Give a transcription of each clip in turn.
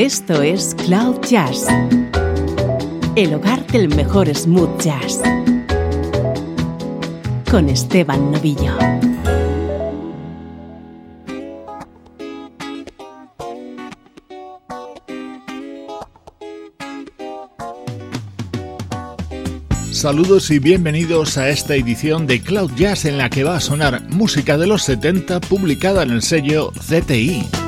Esto es Cloud Jazz, el hogar del mejor smooth jazz, con Esteban Novillo. Saludos y bienvenidos a esta edición de Cloud Jazz en la que va a sonar música de los 70 publicada en el sello CTI.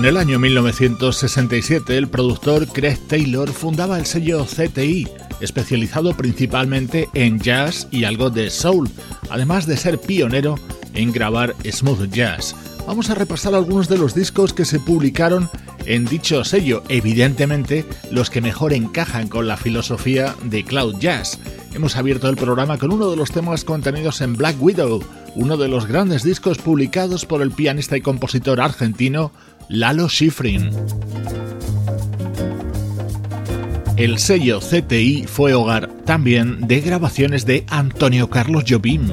En el año 1967, el productor Craig Taylor fundaba el sello CTI, especializado principalmente en jazz y algo de soul, además de ser pionero en grabar smooth jazz. Vamos a repasar algunos de los discos que se publicaron en dicho sello, evidentemente los que mejor encajan con la filosofía de Cloud Jazz. Hemos abierto el programa con uno de los temas contenidos en Black Widow, uno de los grandes discos publicados por el pianista y compositor argentino Lalo Schifrin. El sello CTI fue hogar también de grabaciones de Antonio Carlos Jobim.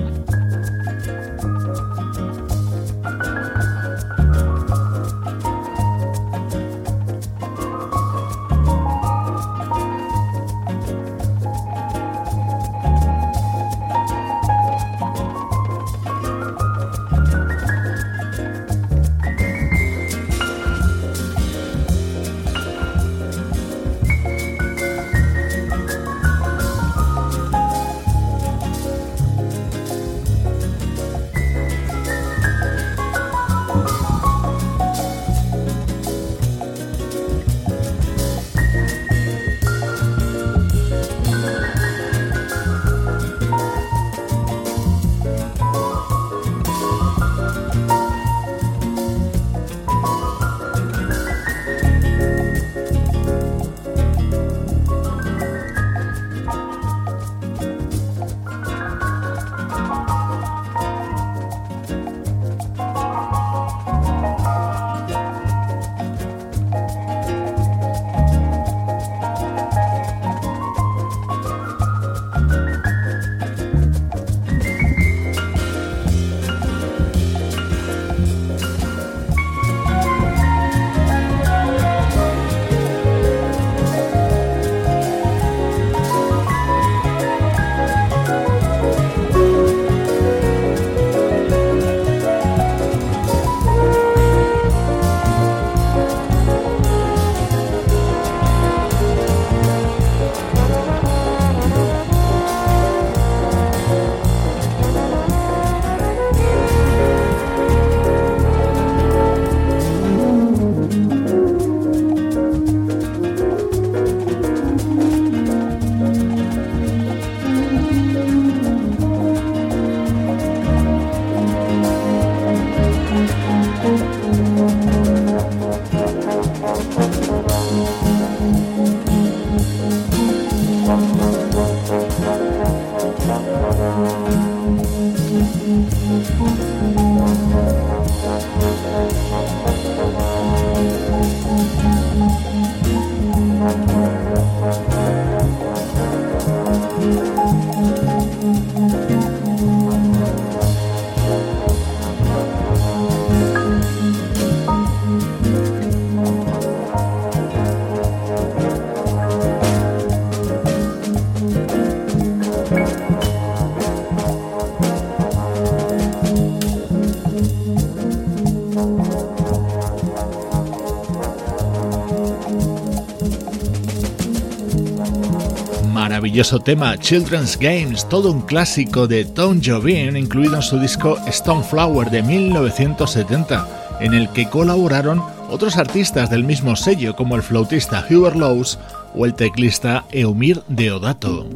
maravilloso tema Children's Games, todo un clásico de Tom Jobin, incluido en su disco Stoneflower de 1970, en el que colaboraron otros artistas del mismo sello como el flautista Hubert Lowes o el teclista Eumir Deodato.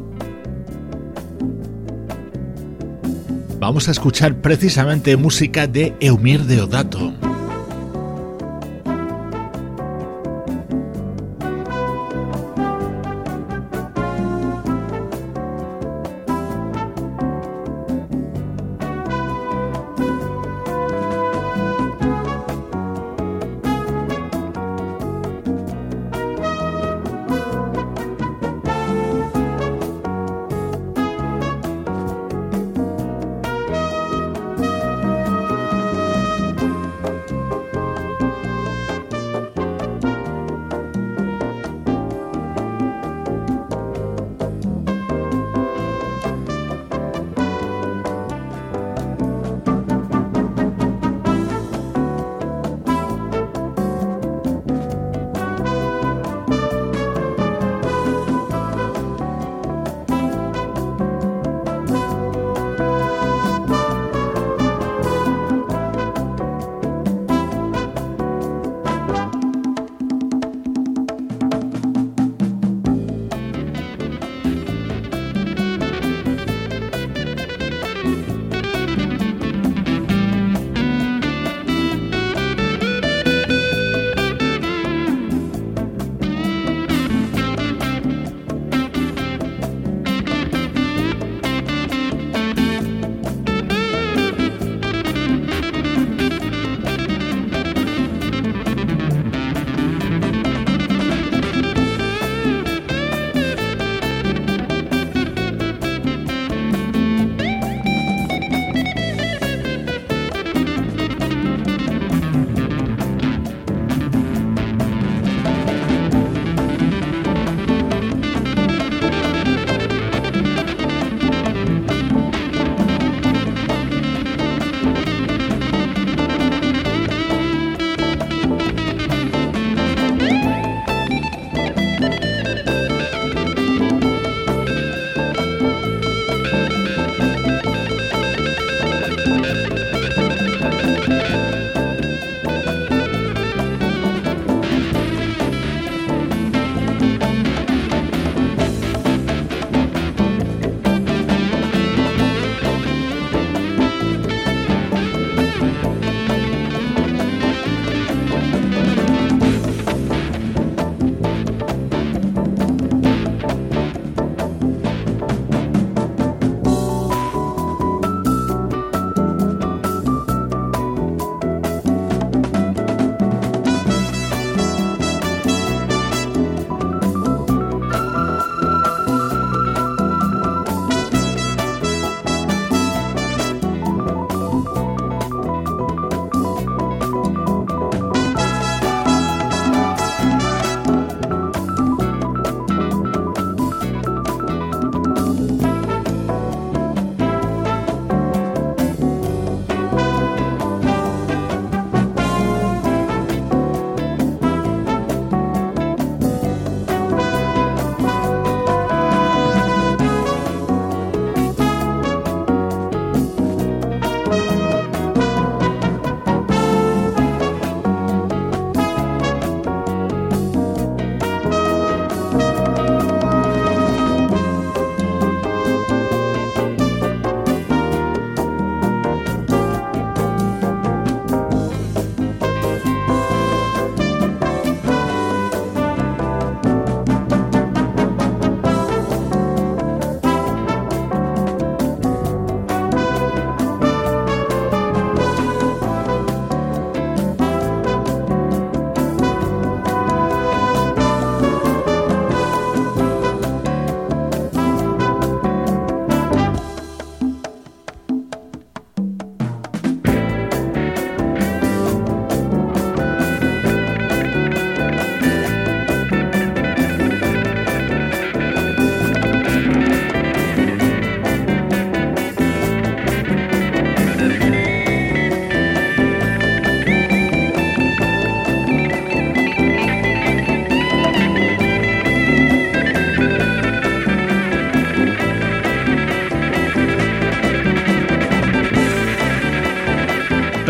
Vamos a escuchar precisamente música de Eumir Deodato.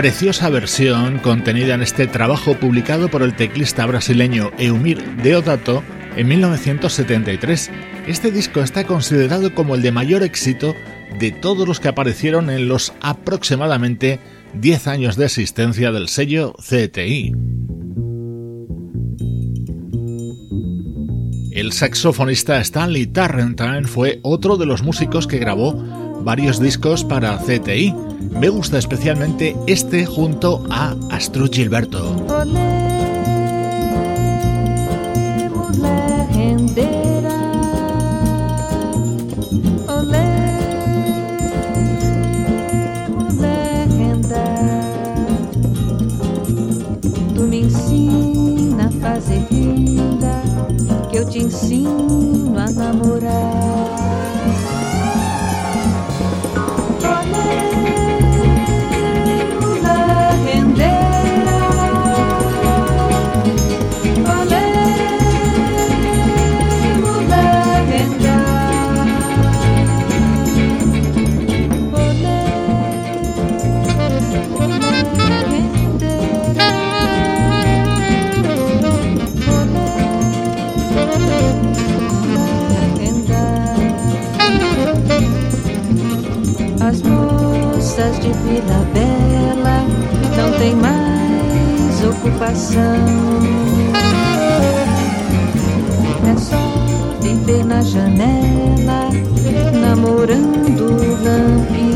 Preciosa versión contenida en este trabajo publicado por el teclista brasileño Eumir Deodato en 1973. Este disco está considerado como el de mayor éxito de todos los que aparecieron en los aproximadamente 10 años de existencia del sello CTI. El saxofonista Stanley Tarrantine fue otro de los músicos que grabó varios discos para CTI. Me gusta especialmente este junto a Astro Gilberto. te ensino a namorar. Mais ocupação. É só viver na janela, namorando o lampião.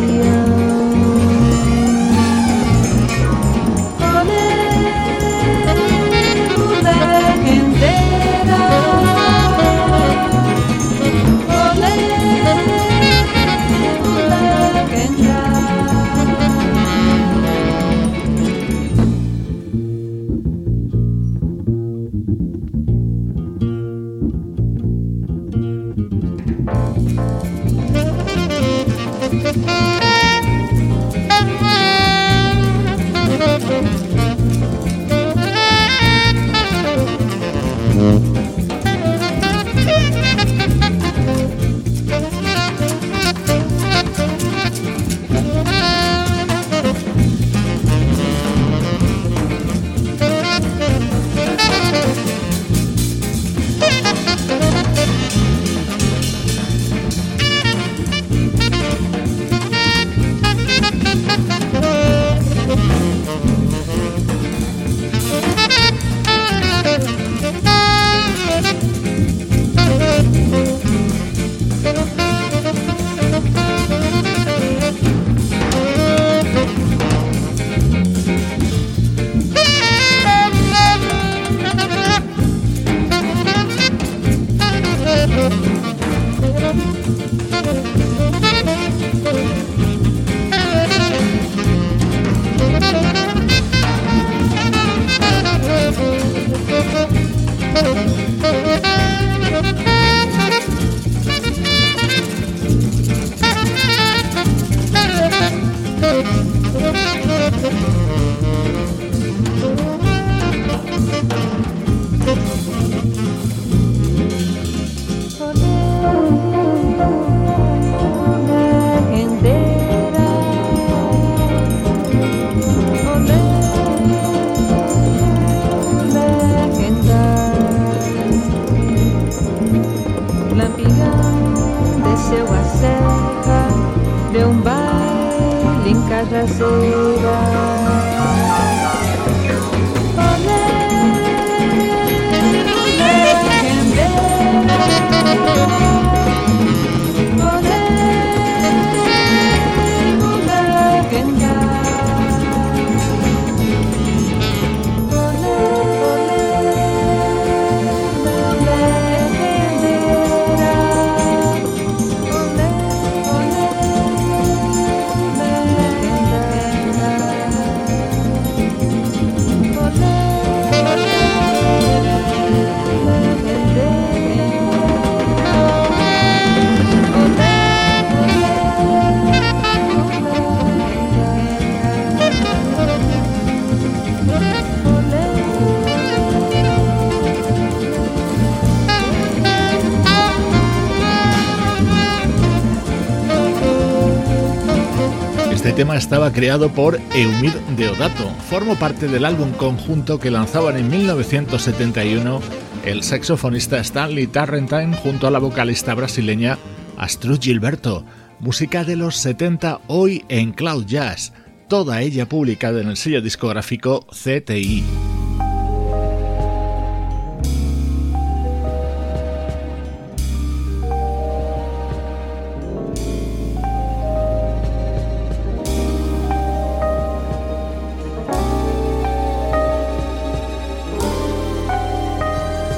Estaba creado por Eumir Deodato. Formó parte del álbum conjunto que lanzaban en 1971 el saxofonista Stanley Tarrentine junto a la vocalista brasileña Astrud Gilberto. Música de los 70 hoy en Cloud Jazz, toda ella publicada en el sello discográfico CTI.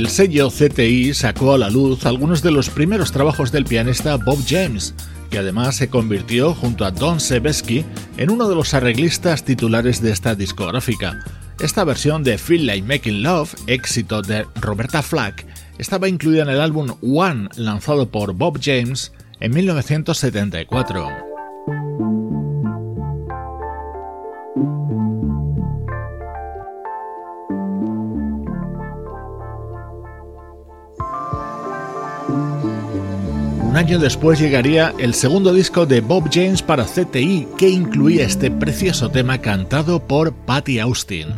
El sello CTI sacó a la luz algunos de los primeros trabajos del pianista Bob James, que además se convirtió junto a Don Sebesky en uno de los arreglistas titulares de esta discográfica. Esta versión de Feel Like Making Love, éxito de Roberta Flack, estaba incluida en el álbum One lanzado por Bob James en 1974. Año después llegaría el segundo disco de Bob James para CTI, que incluía este precioso tema cantado por Patty Austin.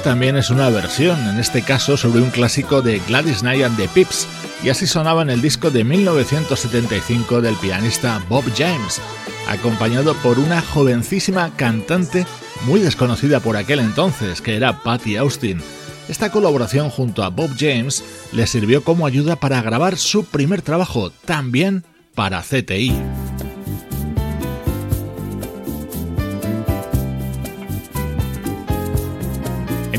También es una versión, en este caso sobre un clásico de Gladys Knight and the Pips, y así sonaba en el disco de 1975 del pianista Bob James, acompañado por una jovencísima cantante muy desconocida por aquel entonces, que era Patty Austin. Esta colaboración junto a Bob James le sirvió como ayuda para grabar su primer trabajo, también para CTI.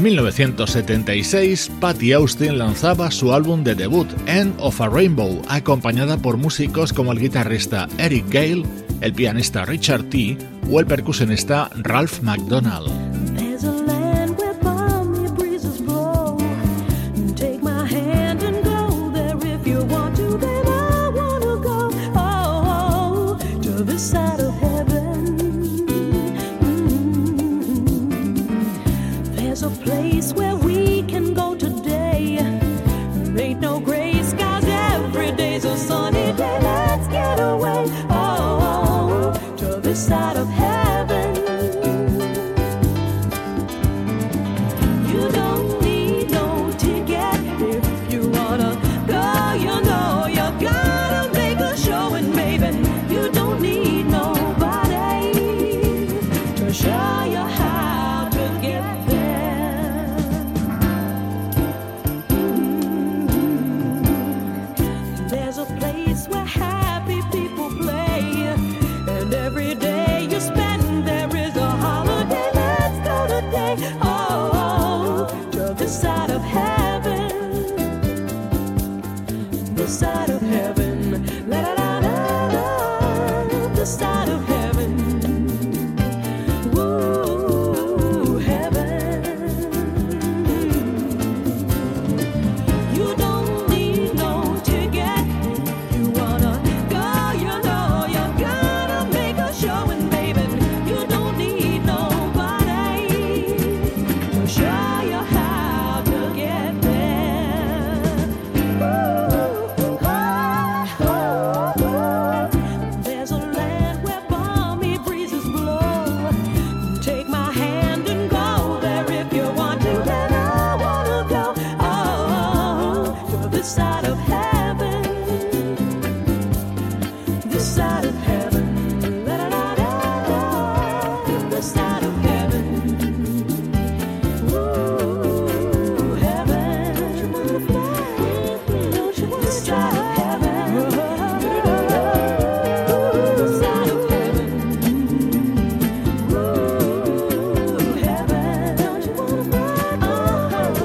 1976, Patty Austin lanzaba su álbum de debut, End of a Rainbow, acompañada por músicos como el guitarrista Eric Gale, el pianista Richard T. o el percusionista Ralph McDonald.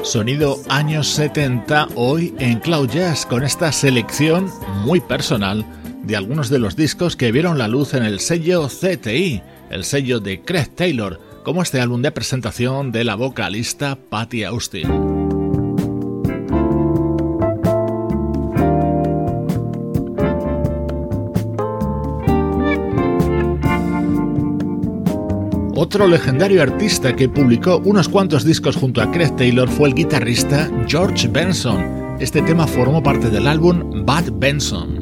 Sonido años 70 hoy en Cloud Jazz con esta selección muy personal de algunos de los discos que vieron la luz en el sello CTI, el sello de Craig Taylor, como este álbum de presentación de la vocalista Patty Austin. Otro legendario artista que publicó unos cuantos discos junto a Craig Taylor fue el guitarrista George Benson. Este tema formó parte del álbum Bad Benson.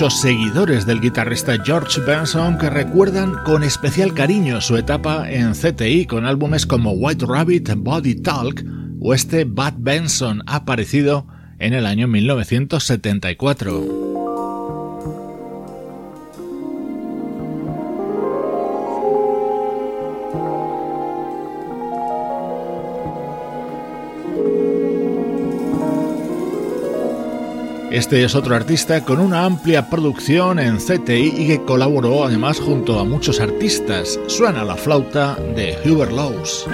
Muchos seguidores del guitarrista George Benson que recuerdan con especial cariño su etapa en CTI con álbumes como White Rabbit, Body Talk o este Bad Benson aparecido en el año 1974. Este es otro artista con una amplia producción en CTI y que colaboró además junto a muchos artistas. Suena la flauta de Hubert Laws.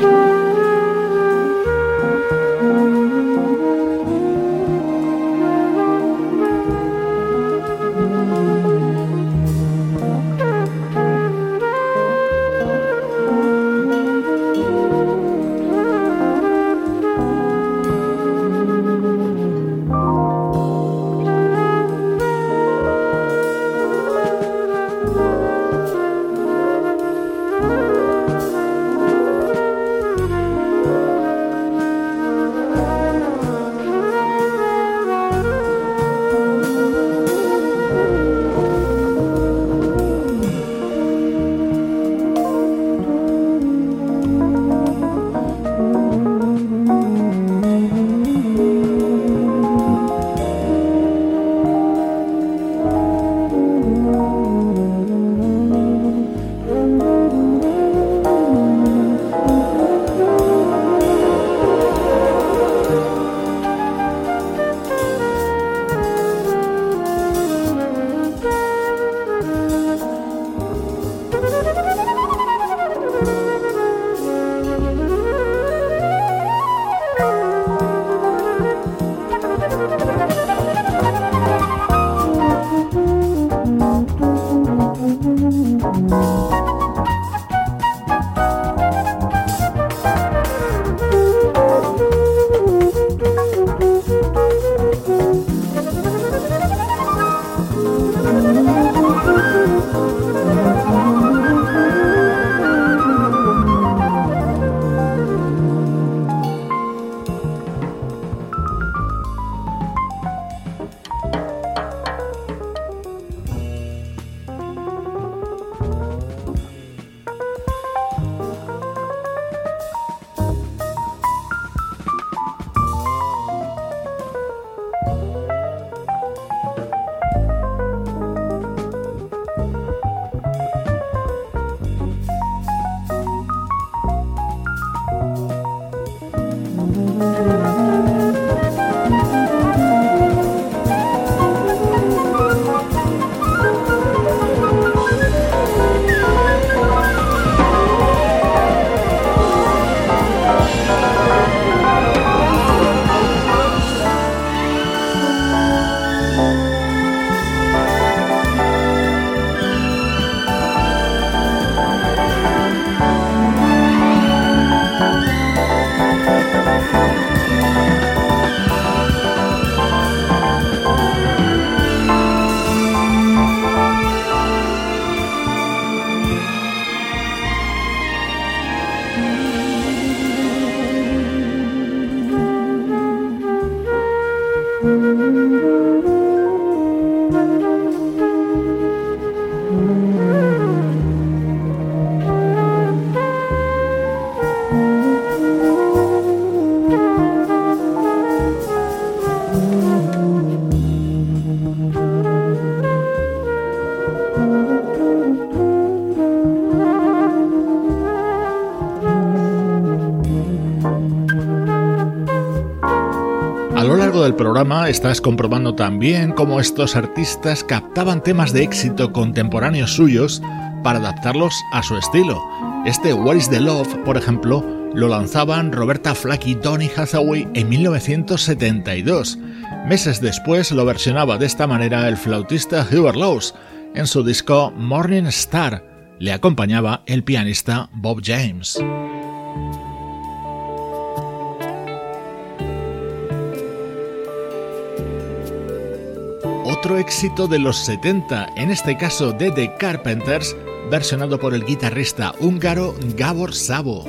Estás comprobando también cómo estos artistas captaban temas de éxito contemporáneos suyos para adaptarlos a su estilo. Este What is the Love, por ejemplo, lo lanzaban Roberta Flack y Donny Hathaway en 1972. Meses después lo versionaba de esta manera el flautista Hubert Laws en su disco Morning Star. Le acompañaba el pianista Bob James. Éxito de los 70, en este caso de The Carpenters, versionado por el guitarrista húngaro Gabor Sabo.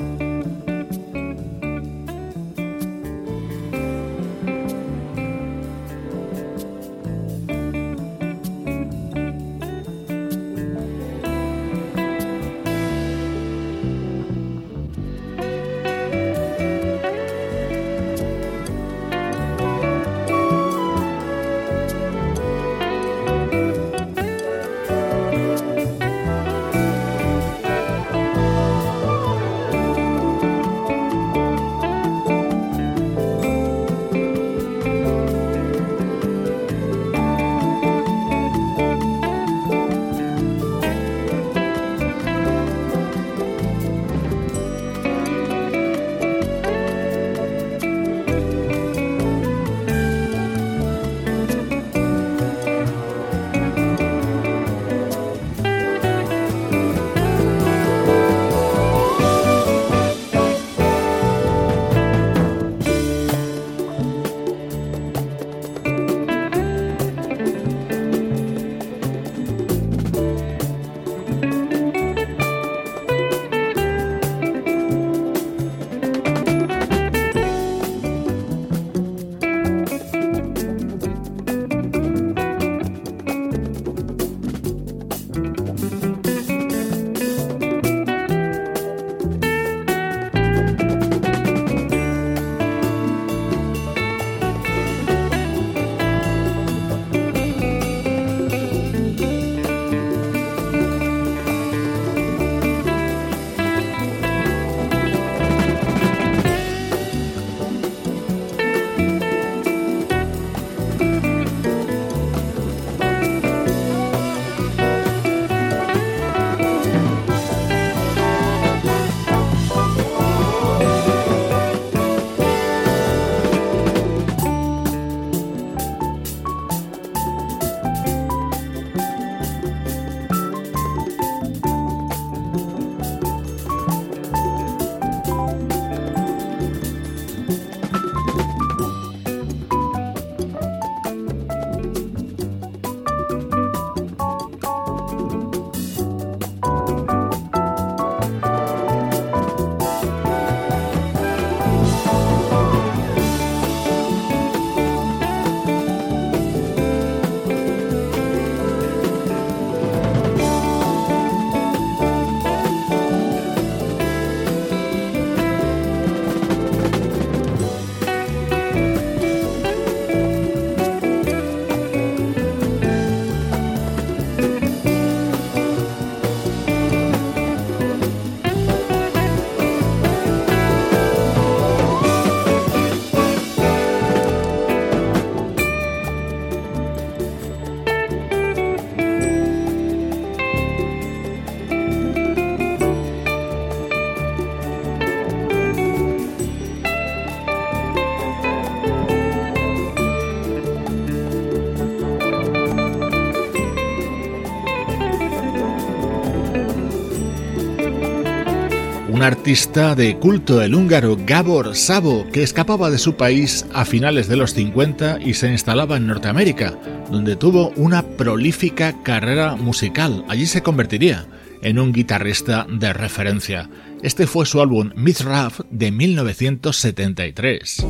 Artista de culto, el húngaro Gabor Sabo, que escapaba de su país a finales de los 50 y se instalaba en Norteamérica, donde tuvo una prolífica carrera musical. Allí se convertiría en un guitarrista de referencia. Este fue su álbum Mizraf de 1973.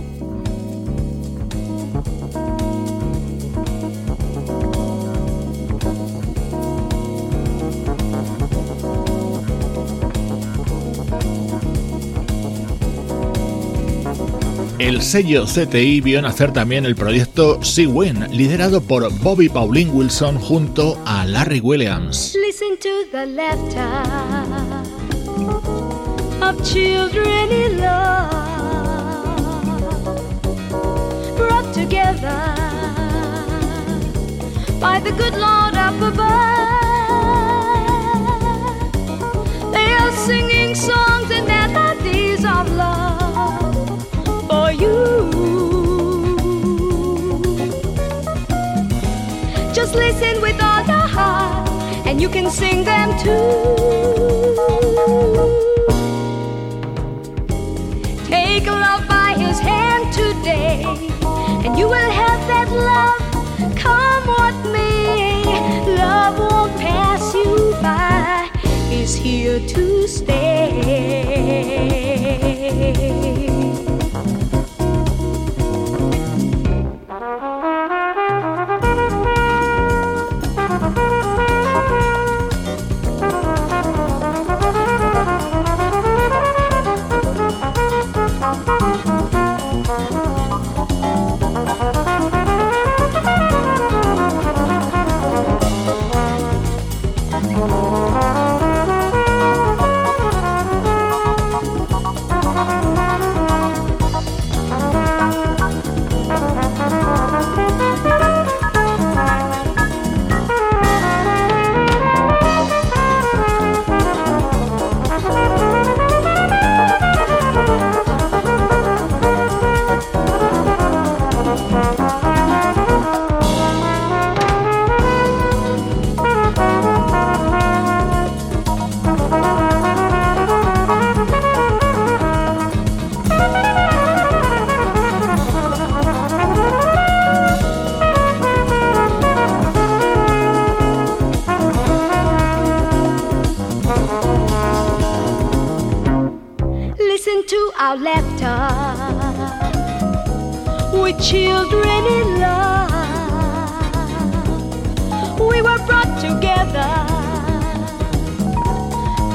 El sello CTI vio nacer también el proyecto Sea Win, liderado por Bobby Pauline Wilson junto a Larry Williams. Listen to the laughter of children in love, brought together by the good Lord up above. They are singing songs Listen with all your heart, and you can sing them too. Take love by his hand today, and you will have that love. Come what may, love won't pass you by. Is here to stay.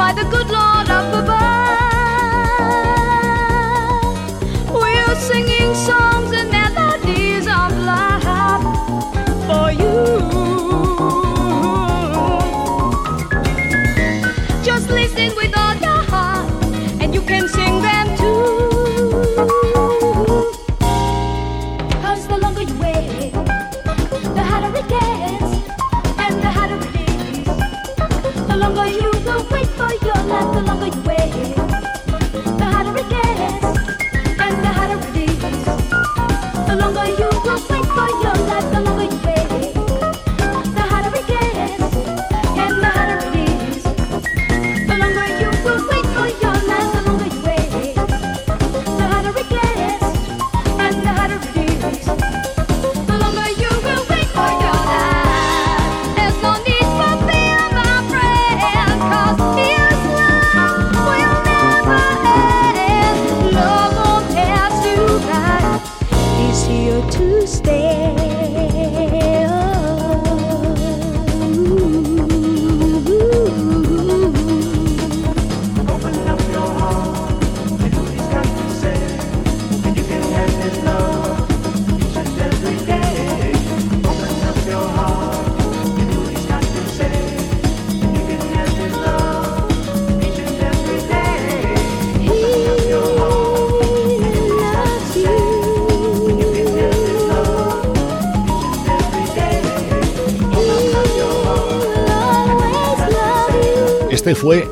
by the good Lord up above. We're singing songs. Fue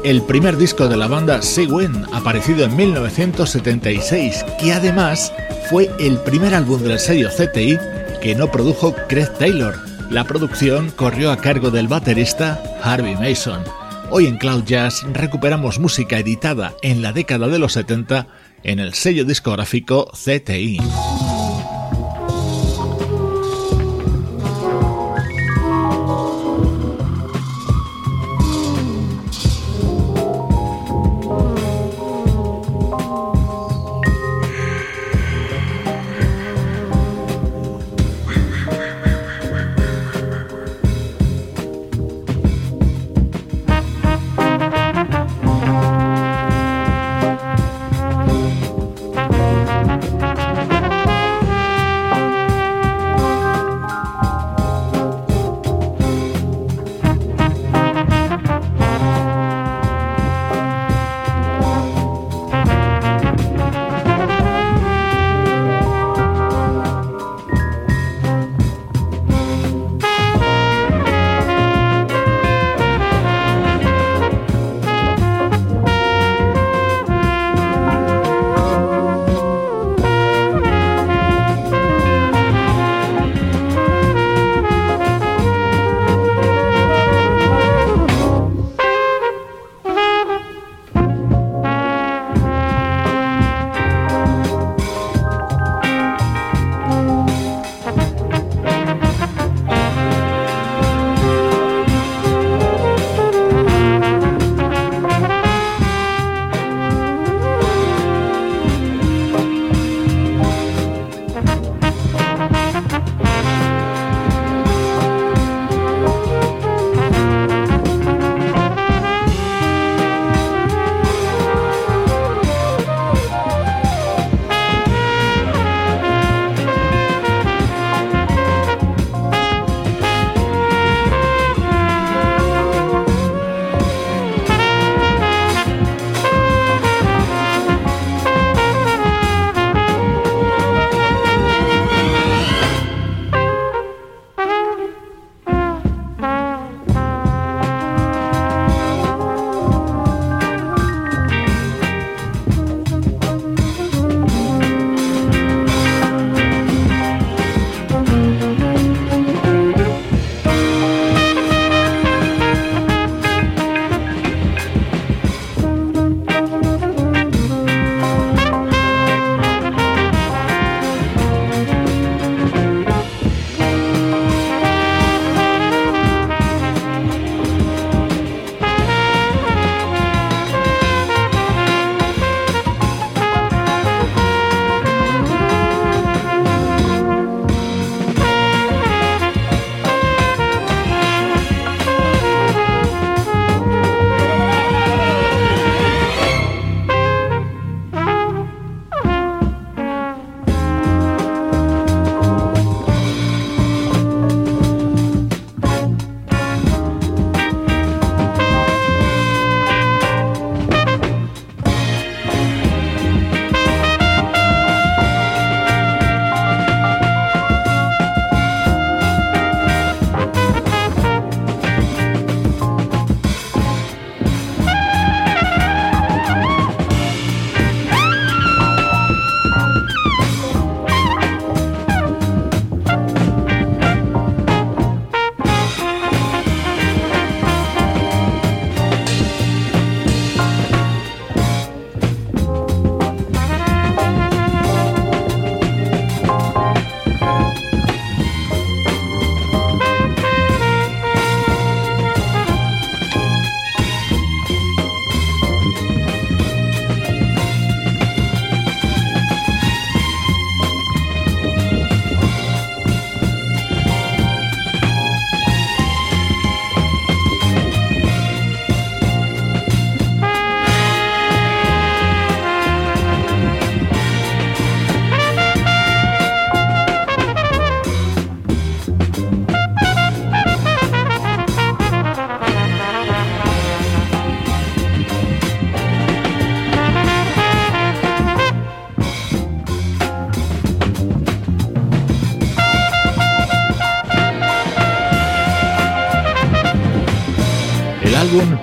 el primer disco de la banda Seguin, aparecido en 1976, que además fue el primer álbum del sello CTI que no produjo Craig Taylor. La producción corrió a cargo del baterista Harvey Mason. Hoy en Cloud Jazz recuperamos música editada en la década de los 70 en el sello discográfico CTI.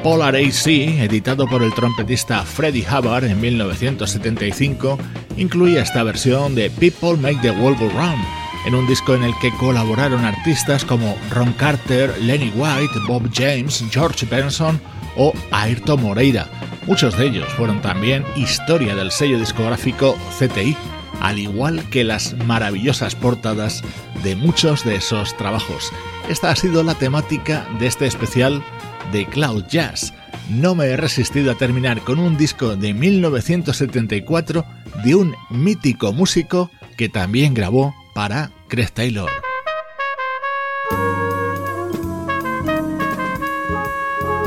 Polar AC, editado por el trompetista Freddie Hubbard en 1975, incluye esta versión de People Make the World Go Round, en un disco en el que colaboraron artistas como Ron Carter, Lenny White, Bob James, George Benson o Ayrton Moreira. Muchos de ellos fueron también historia del sello discográfico CTI, al igual que las maravillosas portadas de muchos de esos trabajos. Esta ha sido la temática de este especial de Cloud Jazz. No me he resistido a terminar con un disco de 1974 de un mítico músico que también grabó para Craig Taylor.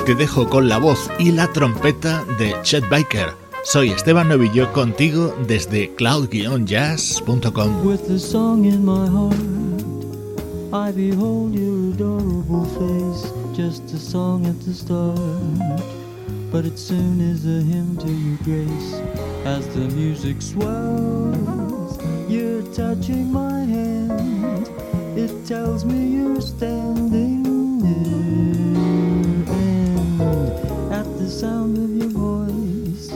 Te dejo con la voz y la trompeta de Chet Baker. Soy Esteban Novillo contigo desde cloud-jazz.com. just a song at the start. But it soon is a hymn to your grace as the music swells. You're touching my hand, it tells me you're standing near. And at the sound of your voice,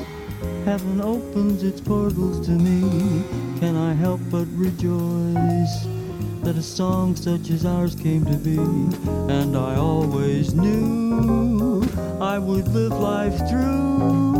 heaven opens its portals to me. Can I help but rejoice that a song such as ours came to be? And I always knew I would live life through